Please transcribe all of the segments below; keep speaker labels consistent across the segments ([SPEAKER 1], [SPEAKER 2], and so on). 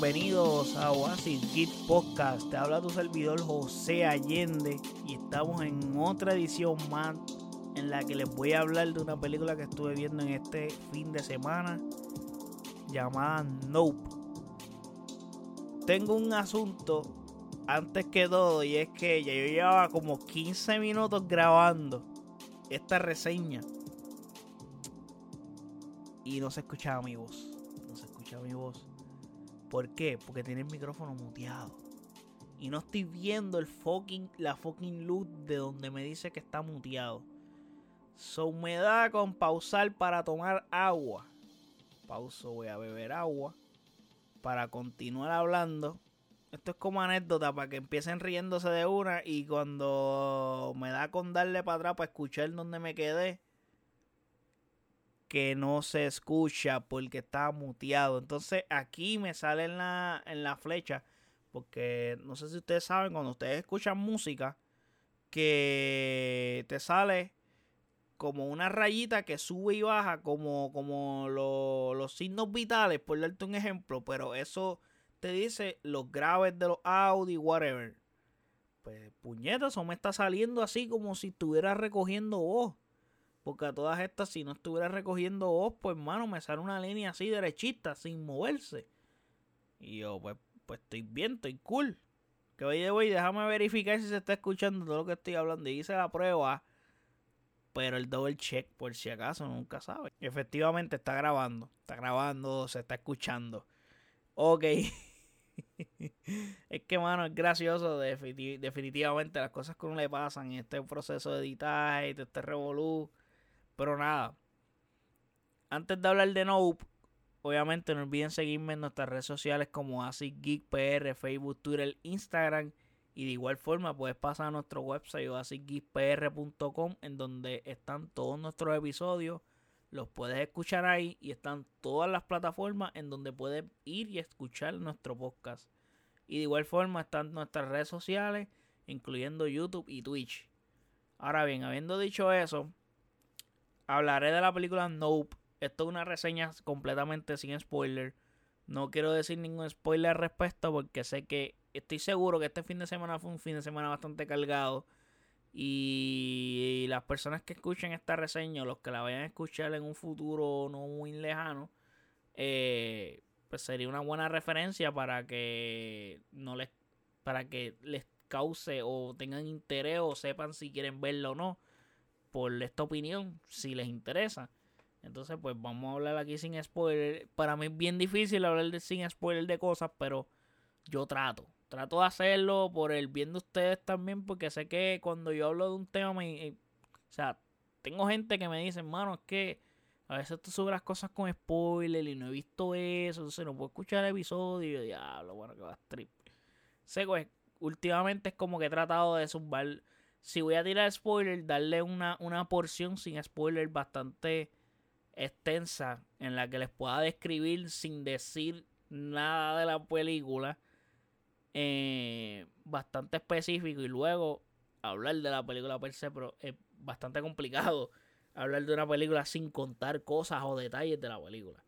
[SPEAKER 1] bienvenidos a Oasis Kid Podcast. Te habla tu servidor José Allende y estamos en otra edición más en la que les voy a hablar de una película que estuve viendo en este fin de semana llamada Nope. Tengo un asunto antes que todo y es que ya yo llevaba como 15 minutos grabando esta reseña y no se escuchaba mi voz. No se escuchaba mi voz. ¿Por qué? Porque tiene el micrófono muteado. Y no estoy viendo el fucking, la fucking luz de donde me dice que está muteado. So me da con pausar para tomar agua. Pauso, voy a beber agua. Para continuar hablando. Esto es como anécdota para que empiecen riéndose de una. Y cuando me da con darle para atrás para escuchar donde me quedé que no se escucha porque está muteado. Entonces aquí me sale en la, en la flecha, porque no sé si ustedes saben, cuando ustedes escuchan música, que te sale como una rayita que sube y baja, como, como los signos vitales, por darte un ejemplo, pero eso te dice los graves de los Audi, whatever. Pues puñeta, eso me está saliendo así como si estuviera recogiendo voz. Porque a todas estas, si no estuviera recogiendo voz, pues hermano, me sale una línea así derechita, sin moverse. Y yo, pues, pues estoy bien, estoy cool. Que oye, voy, déjame verificar si se está escuchando todo lo que estoy hablando. Y hice la prueba. Pero el double check, por si acaso, nunca sabe. Efectivamente está grabando. Está grabando, se está escuchando. Ok. es que, mano, es gracioso. definitivamente las cosas que uno le pasan. Y este proceso de editaje, y este revolú pero nada. Antes de hablar de Nope, obviamente no olviden seguirme en nuestras redes sociales como AsicGeekPR, Facebook, Twitter, Instagram. Y de igual forma puedes pasar a nuestro website asicgeekpr.com en donde están todos nuestros episodios. Los puedes escuchar ahí y están todas las plataformas en donde puedes ir y escuchar nuestro podcast. Y de igual forma están nuestras redes sociales, incluyendo YouTube y Twitch. Ahora bien, habiendo dicho eso, hablaré de la película Nope. Esto es una reseña completamente sin spoiler. No quiero decir ningún spoiler al respecto porque sé que estoy seguro que este fin de semana fue un fin de semana bastante cargado. Y las personas que escuchen esta reseña, los que la vayan a escuchar en un futuro no muy lejano, eh, pues sería una buena referencia para que no les, para que les cause o tengan interés o sepan si quieren verlo o no por esta opinión, si les interesa. Entonces, pues vamos a hablar aquí sin spoiler. Para mí es bien difícil hablar de sin spoiler de cosas, pero yo trato. Trato de hacerlo por el bien de ustedes también, porque sé que cuando yo hablo de un tema, me, eh, o sea, tengo gente que me dice, hermano, es que a veces tú subes las cosas con spoiler y no he visto eso, entonces no puedo escuchar el episodio diablo, bueno, que va a trip. Sé que últimamente es como que he tratado de zumbar si voy a tirar spoiler, darle una, una porción sin spoiler bastante extensa en la que les pueda describir sin decir nada de la película. Eh, bastante específico y luego hablar de la película per se, pero es bastante complicado hablar de una película sin contar cosas o detalles de la película.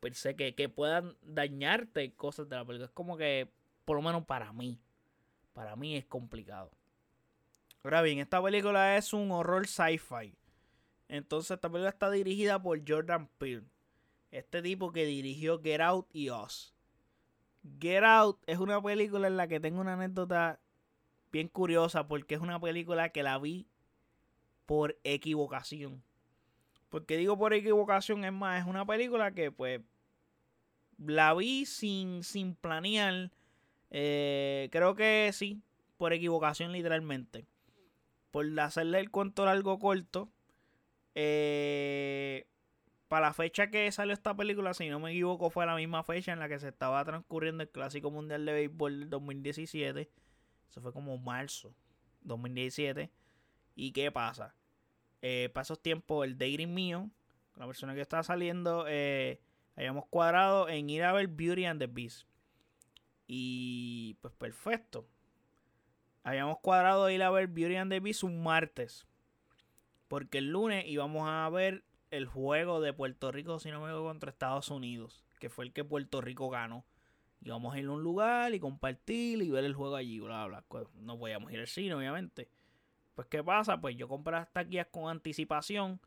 [SPEAKER 1] Per se que, que puedan dañarte cosas de la película. Es como que, por lo menos para mí, para mí es complicado. Ahora bien, esta película es un horror sci-fi. Entonces, esta película está dirigida por Jordan Peele. Este tipo que dirigió Get Out y Us. Get Out es una película en la que tengo una anécdota bien curiosa porque es una película que la vi por equivocación. Porque digo por equivocación, es más, es una película que pues la vi sin, sin planear. Eh, creo que sí, por equivocación literalmente por hacerle el cuento largo corto, eh, para la fecha que salió esta película, si no me equivoco, fue la misma fecha en la que se estaba transcurriendo el Clásico Mundial de Béisbol del 2017. Eso fue como marzo 2017. ¿Y qué pasa? Eh, para esos tiempos, el dating mío, la persona que estaba saliendo, eh, habíamos cuadrado en ir a ver Beauty and the Beast. Y pues perfecto habíamos cuadrado ir a ver Beauty and the Beast un martes. Porque el lunes íbamos a ver el juego de Puerto Rico, si no me equivoco, contra Estados Unidos. Que fue el que Puerto Rico ganó. Y vamos a ir a un lugar y compartir y ver el juego allí, bla, bla. Pues, no podíamos ir al cine, obviamente. Pues, ¿qué pasa? Pues yo compré las taquillas con anticipación,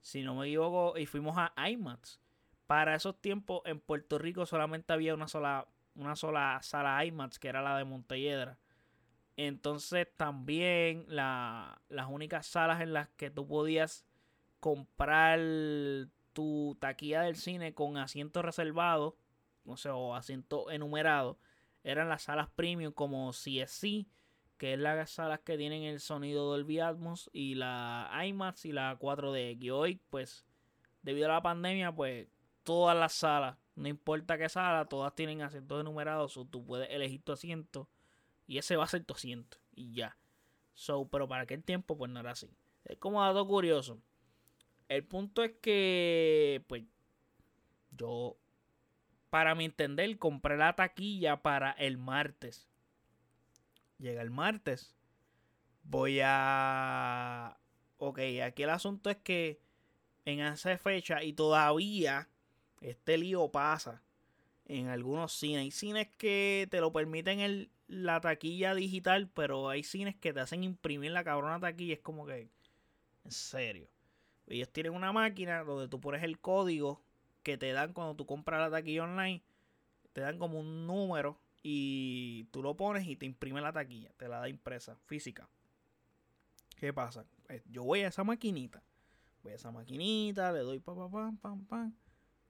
[SPEAKER 1] si no me equivoco, y fuimos a IMAX. Para esos tiempos, en Puerto Rico solamente había una sola, una sola sala IMAX, que era la de Montelledra. Entonces, también las únicas salas en las que tú podías comprar tu taquilla del cine con asiento reservado, o sea, o asiento enumerado, eran las salas premium como CSC, que es las salas que tienen el sonido Dolby Atmos y la IMAX y la 4DX. Y hoy, pues, debido a la pandemia, pues, todas las salas, no importa qué sala, todas tienen asientos enumerados, o tú puedes elegir tu asiento y ese va a ser tu asiento y ya. So, pero para aquel tiempo, pues no era así. Es como dato curioso. El punto es que, pues, yo, para mi entender, compré la taquilla para el martes. Llega el martes. Voy a... Ok, aquí el asunto es que en esa fecha y todavía este lío pasa en algunos cines. Hay cines que te lo permiten en la taquilla digital, pero hay cines que te hacen imprimir la cabrona taquilla. Es como que, en serio. Ellos tienen una máquina donde tú pones el código que te dan cuando tú compras la taquilla online. Te dan como un número y tú lo pones y te imprime la taquilla. Te la da impresa, física. ¿Qué pasa? Pues, yo voy a esa maquinita. Voy a esa maquinita, le doy pam, pam, pam, pam, pam.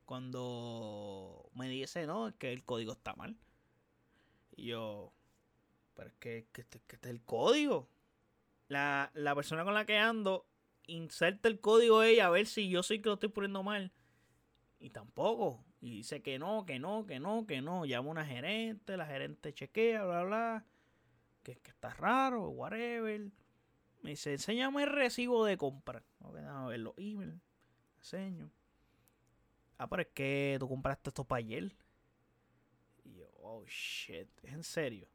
[SPEAKER 1] Cuando me dice, no, es que el código está mal. Y yo, es que, que, este, que este es el código. La, la persona con la que ando inserta el código ella a ver si yo soy que lo estoy poniendo mal. Y tampoco. Y dice que no, que no, que no, que no. Llama una gerente, la gerente chequea, bla, bla. Que, que está raro, whatever. Me dice, enséñame el recibo de compra. No, a ver los emails. Enseño. Ah, pero es que tú compraste esto para ayer. Y yo, oh shit, ¿es en serio?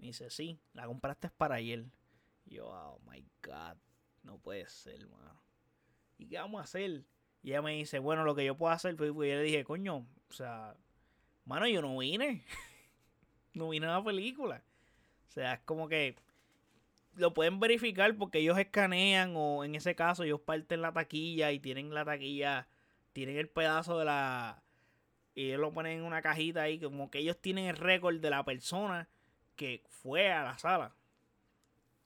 [SPEAKER 1] Me dice, sí, la compraste para ayer. Yo, oh my god. No puede ser, mano. ¿Y qué vamos a hacer? Y ella me dice, bueno, lo que yo puedo hacer, pues, pues yo le dije, coño, o sea, mano, yo no vine. no vine a la película. O sea, es como que lo pueden verificar porque ellos escanean o en ese caso ellos parten la taquilla y tienen la taquilla, tienen el pedazo de la... Y ellos lo ponen en una cajita ahí, como que ellos tienen el récord de la persona que fue a la sala.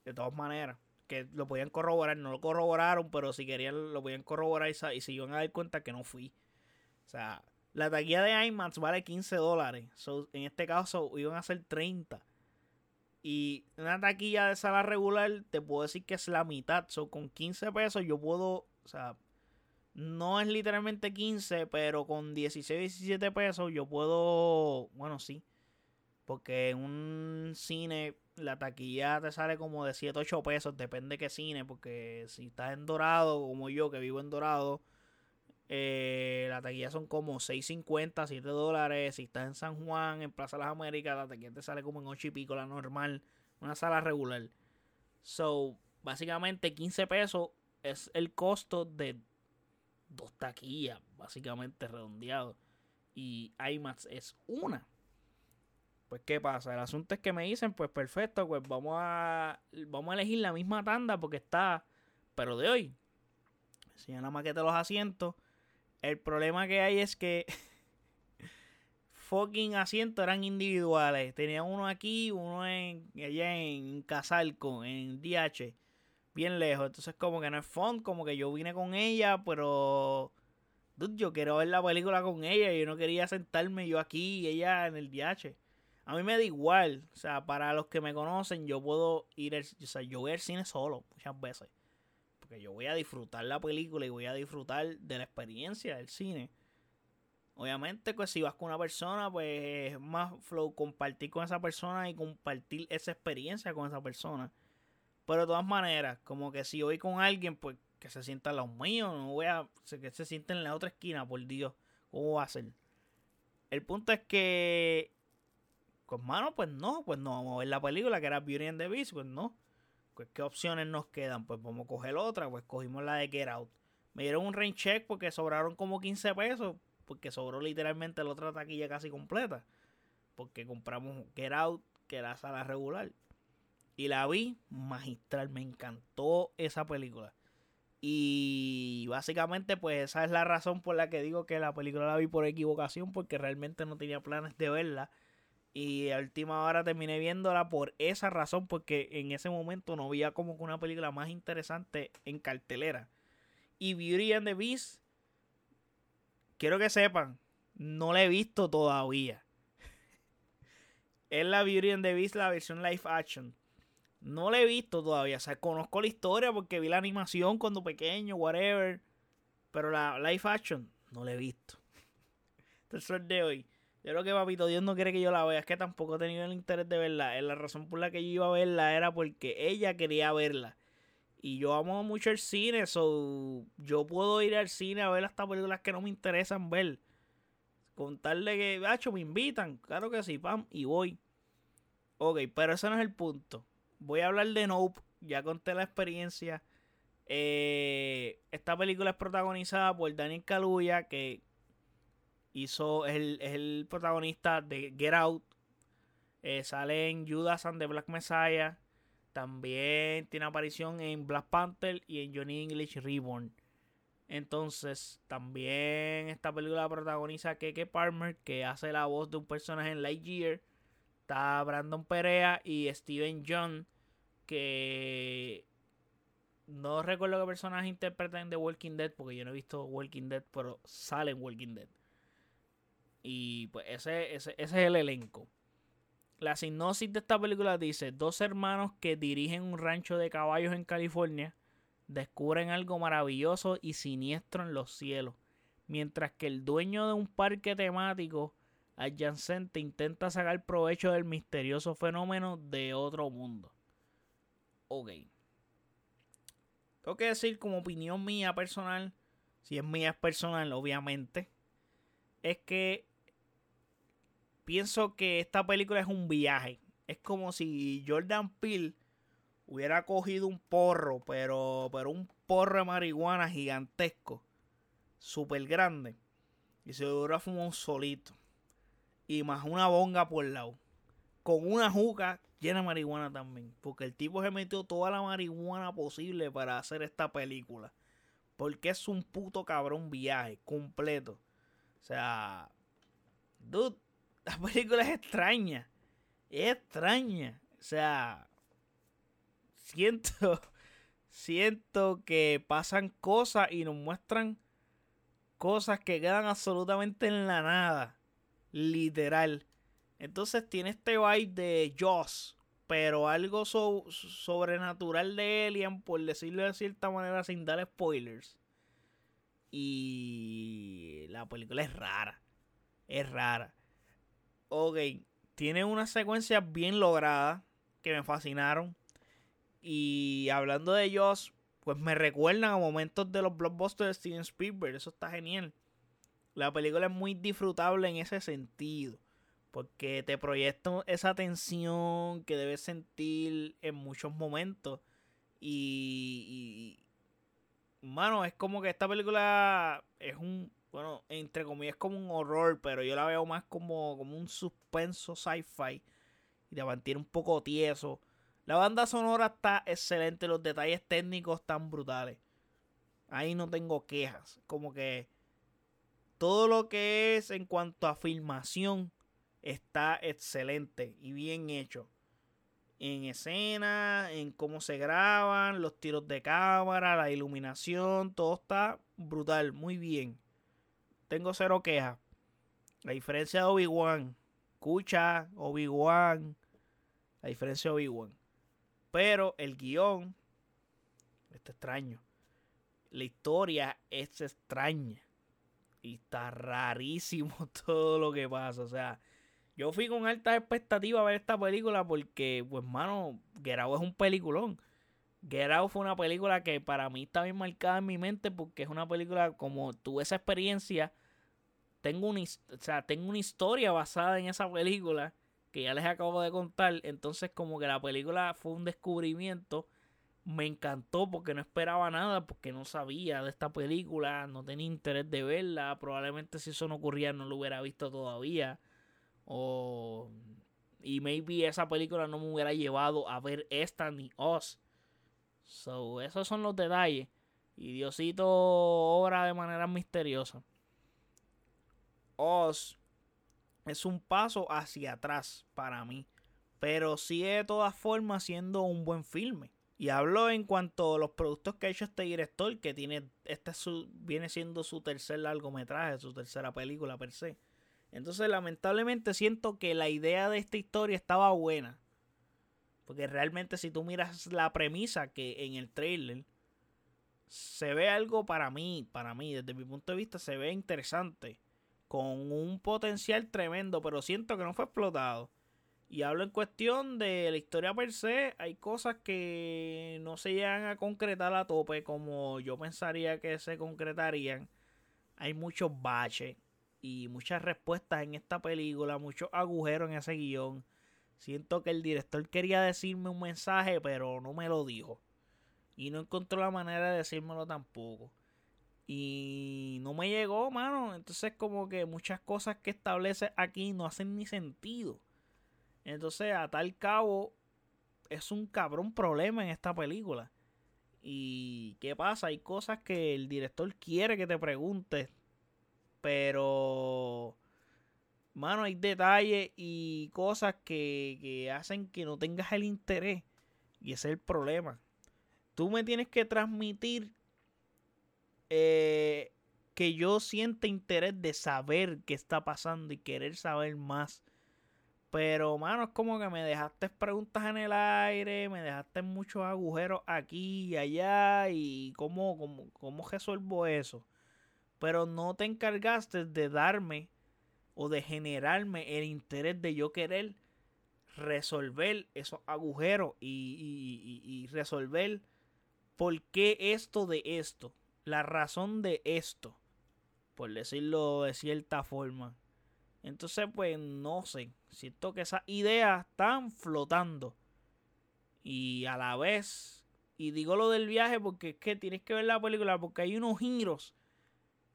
[SPEAKER 1] De todas maneras que lo podían corroborar, no lo corroboraron, pero si querían lo podían corroborar y, se iban a dar cuenta que no fui. O sea, la taquilla de IMAX vale 15 dólares. en este caso iban a ser 30. Y una taquilla de sala regular te puedo decir que es la mitad. So, con 15 pesos yo puedo, o sea, no es literalmente 15, pero con 16, 17 pesos yo puedo, bueno, sí. Porque en un cine la taquilla te sale como de 7, 8 pesos, depende qué cine, porque si estás en Dorado, como yo que vivo en Dorado, eh, la taquilla son como 6.50, 7 dólares. Si estás en San Juan, en Plaza de las Américas, la taquilla te sale como en 8 y pico, la normal, una sala regular. So, básicamente 15 pesos es el costo de dos taquillas, básicamente redondeado. Y IMAX es una. Pues, ¿qué pasa? El asunto es que me dicen, pues perfecto, pues vamos a, vamos a elegir la misma tanda porque está, pero de hoy. Enseñan la maqueta los asientos. El problema que hay es que fucking asientos eran individuales. Tenía uno aquí, uno en allá en Casalco, en DH, bien lejos. Entonces como que no es fun, como que yo vine con ella, pero yo quiero ver la película con ella. Yo no quería sentarme yo aquí y ella en el DH a mí me da igual. O sea, para los que me conocen, yo puedo ir, o sea, yo voy al cine solo muchas veces. Porque yo voy a disfrutar la película y voy a disfrutar de la experiencia del cine. Obviamente, pues si vas con una persona, pues es más flow compartir con esa persona y compartir esa experiencia con esa persona. Pero de todas maneras, como que si voy con alguien, pues que se sienta a los míos, no voy a que se sienta en la otra esquina, por Dios, ¿cómo va a ser? El punto es que pues, mano, pues no, pues no vamos a ver la película que era Beauty and the Beast, pues no. Pues, ¿qué opciones nos quedan? Pues vamos a coger otra, pues cogimos la de Get Out. Me dieron un rain check porque sobraron como 15 pesos, porque sobró literalmente la otra taquilla casi completa. porque compramos Get Out, que era sala regular. Y la vi magistral, me encantó esa película. Y básicamente pues esa es la razón por la que digo que la película la vi por equivocación, porque realmente no tenía planes de verla. Y a última hora terminé viéndola por esa razón, porque en ese momento no veía como que una película más interesante en cartelera. Y Beauty and the Beast, quiero que sepan, no la he visto todavía. es la Beauty and the Beast, la versión live action. No la he visto todavía. O sea, conozco la historia porque vi la animación cuando pequeño, whatever. Pero la live action no la he visto. Tercer de hoy. Yo creo que Papito Dios no quiere que yo la vea. Es que tampoco he tenido el interés de verla. La razón por la que yo iba a verla era porque ella quería verla. Y yo amo mucho el cine. So yo puedo ir al cine a ver estas películas que no me interesan ver. Contarle que, hacho, me invitan. Claro que sí, pam, y voy. Ok, pero ese no es el punto voy a hablar de Nope. Ya conté la experiencia. Eh, esta película es protagonizada por Daniel Kaluuya, que hizo, es el, protagonista de Get Out. Eh, sale en Judas and the Black Messiah. También tiene aparición en Black Panther y en Johnny English Reborn. Entonces, también esta película protagoniza Keke Palmer, que hace la voz de un personaje en Lightyear. Está Brandon Perea y Steven John, que no recuerdo qué personajes interpretan de Walking Dead, porque yo no he visto Walking Dead, pero salen Walking Dead. Y pues ese, ese, ese es el elenco. La sinopsis de esta película dice, dos hermanos que dirigen un rancho de caballos en California descubren algo maravilloso y siniestro en los cielos, mientras que el dueño de un parque temático adyacente intenta sacar provecho del misterioso fenómeno de otro mundo. Ok. Tengo que decir como opinión mía personal, si es mía personal, obviamente, es que pienso que esta película es un viaje. Es como si Jordan Peele hubiera cogido un porro, pero, pero un porro de marihuana gigantesco, súper grande, y se hubiera fumado un solito y más una bonga por lado. Con una juca llena de marihuana también. Porque el tipo se metió toda la marihuana posible para hacer esta película. Porque es un puto cabrón viaje completo. O sea, dude, la película es extraña. Es extraña. O sea, siento, siento que pasan cosas y nos muestran cosas que quedan absolutamente en la nada. Literal. Entonces tiene este vibe de Joss, pero algo sobrenatural de Alien, por decirlo de cierta manera, sin dar spoilers. Y la película es rara. Es rara. Ok, tiene unas secuencias bien logradas que me fascinaron. Y hablando de Joss, pues me recuerdan a momentos de los blockbusters de Steven Spielberg. Eso está genial. La película es muy disfrutable en ese sentido. Porque te proyecta esa tensión que debes sentir en muchos momentos. Y, Mano, es como que esta película es un. Bueno, entre comillas, como un horror. Pero yo la veo más como, como un suspenso sci-fi. Y te mantiene un poco tieso. La banda sonora está excelente. Los detalles técnicos están brutales. Ahí no tengo quejas. Como que todo lo que es en cuanto a filmación está excelente y bien hecho. En escena, en cómo se graban, los tiros de cámara, la iluminación, todo está brutal, muy bien. Tengo cero quejas. La diferencia de Obi-Wan, escucha Obi-Wan, la diferencia de Obi-Wan. Pero el guion está extraño. La historia es extraña. Y está rarísimo todo lo que pasa. O sea, yo fui con altas expectativas a ver esta película porque, pues, mano, Out es un peliculón. Get Out fue una película que para mí está bien marcada en mi mente porque es una película, como tuve esa experiencia, tengo una, o sea, tengo una historia basada en esa película que ya les acabo de contar. Entonces, como que la película fue un descubrimiento me encantó porque no esperaba nada, porque no sabía de esta película, no tenía interés de verla, probablemente si eso no ocurría no lo hubiera visto todavía, O. Y maybe esa película no me hubiera llevado a ver esta ni Oz. So, esos son los detalles. Y Diosito obra de manera misteriosa. Oz es un paso hacia atrás para mí. Pero sigue de todas formas siendo un buen filme. Y hablo en cuanto a los productos que ha hecho este director, que tiene este su, viene siendo su tercer largometraje, su tercera película per se. Entonces, lamentablemente siento que la idea de esta historia estaba buena. Porque realmente si tú miras la premisa que en el trailer se ve algo para mí, para mí, desde mi punto de vista, se ve interesante. Con un potencial tremendo, pero siento que no fue explotado. Y hablo en cuestión de la historia per se. Hay cosas que no se llegan a concretar a tope como yo pensaría que se concretarían. Hay muchos baches y muchas respuestas en esta película, muchos agujeros en ese guion. Siento que el director quería decirme un mensaje, pero no me lo dijo. Y no encontró la manera de decírmelo tampoco. Y no me llegó, mano. Entonces como que muchas cosas que establece aquí no hacen ni sentido. Entonces, a tal cabo, es un cabrón problema en esta película. ¿Y qué pasa? Hay cosas que el director quiere que te preguntes. Pero... Mano, hay detalles y cosas que, que hacen que no tengas el interés. Y ese es el problema. Tú me tienes que transmitir eh, que yo siente interés de saber qué está pasando y querer saber más. Pero, mano, es como que me dejaste preguntas en el aire, me dejaste muchos agujeros aquí y allá. ¿Y cómo, cómo, cómo resuelvo eso? Pero no te encargaste de darme o de generarme el interés de yo querer resolver esos agujeros y, y, resolver por qué esto de esto, la razón de esto, por decirlo de cierta forma. Entonces, pues no sé. Siento que esas ideas están flotando. Y a la vez. Y digo lo del viaje porque es que tienes que ver la película porque hay unos giros.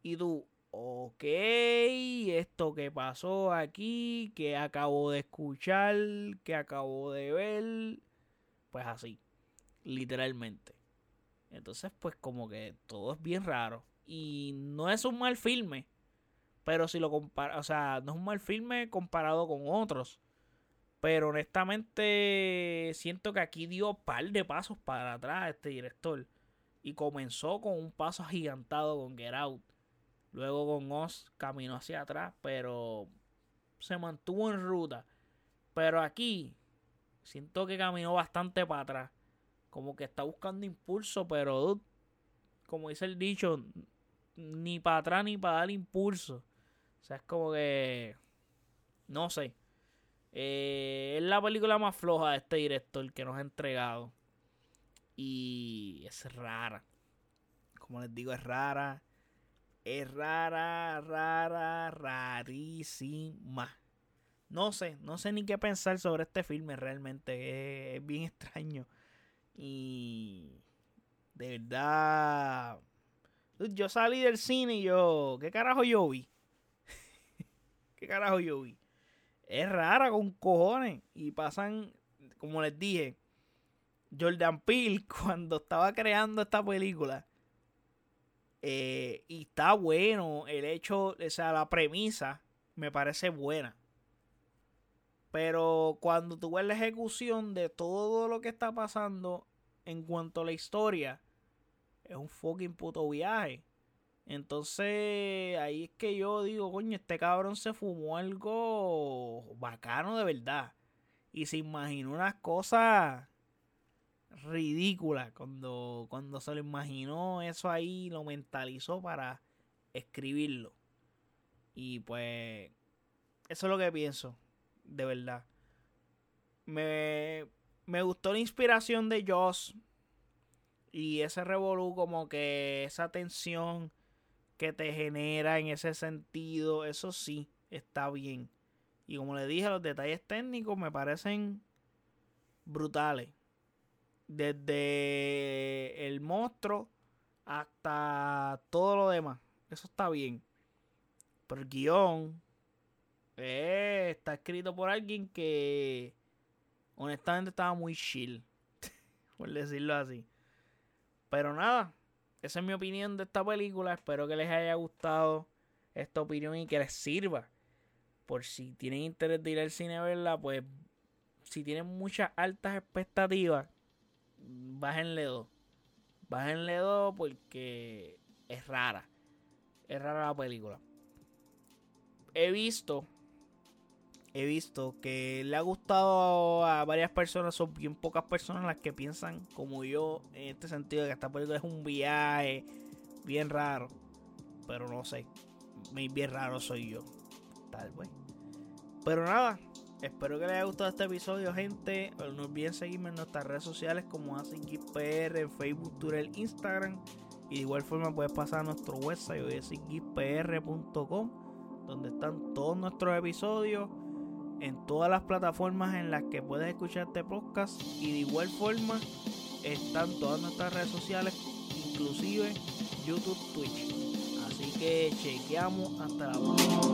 [SPEAKER 1] Y tú, ok, esto que pasó aquí, que acabo de escuchar, que acabo de ver. Pues así, literalmente. Entonces, pues como que todo es bien raro. Y no es un mal filme. Pero si lo compara, o sea, no es un mal filme comparado con otros. Pero honestamente siento que aquí dio un par de pasos para atrás este director. Y comenzó con un paso agigantado con Get Out. Luego con Oz caminó hacia atrás, pero se mantuvo en ruta. Pero aquí siento que caminó bastante para atrás. Como que está buscando impulso, pero como dice el dicho, ni para atrás ni para dar impulso. O sea, es como que. No sé. Eh, es la película más floja de este director que nos ha entregado. Y es rara. Como les digo, es rara. Es rara, rara, rarísima. No sé, no sé ni qué pensar sobre este filme realmente. Es, bien extraño. Y de verdad. Yo salí del cine y yo. ¿Qué carajo yo vi? ¿Qué carajo yo vi? Es rara con cojones. Y pasan, como les dije, Jordan Peele cuando estaba creando esta película. Eh, y está bueno el hecho, o sea, la premisa me parece buena. Pero cuando tú ves la ejecución de todo lo que está pasando en cuanto a la historia, es un fucking puto viaje. Entonces, ahí es que yo digo, coño, este cabrón se fumó algo bacano de verdad. Y se imaginó unas cosas ridículas. Cuando, cuando se lo imaginó, eso ahí lo mentalizó para escribirlo. Y pues, eso es lo que pienso, de verdad. Me, me gustó la inspiración de Joss. Y ese revolú, como que esa tensión que te genera en ese sentido, eso sí, está bien. Y como le dije, los detalles técnicos me parecen brutales. Desde el monstruo hasta todo lo demás. Eso está bien. Pero el guion Eh, está escrito por alguien que honestamente estaba muy chill, por decirlo así. Pero nada, esa es mi opinión de esta película. Espero que les haya gustado esta opinión y que les sirva. Por si tienen interés de ir al cine a verla, pues si tienen muchas altas expectativas, bájenle dos. Bájenle dos porque es rara. Es rara la película. He visto. He visto que le ha gustado a varias personas. Son bien pocas personas las que piensan como yo. En este sentido de que esta película es un viaje bien raro. Pero no sé. Bien raro soy yo. Tal vez. Pero nada, Espero que les haya gustado este episodio, gente. No olviden seguirme en nuestras redes sociales como PR en Facebook, Twitter, Instagram. Y de igual forma puedes pasar a nuestro website, pr.com, donde están todos nuestros episodios en todas las plataformas en las que puedes escuchar este podcast. Y de igual forma están todas nuestras redes sociales, inclusive YouTube, Twitch. Así que chequeamos hasta la próxima.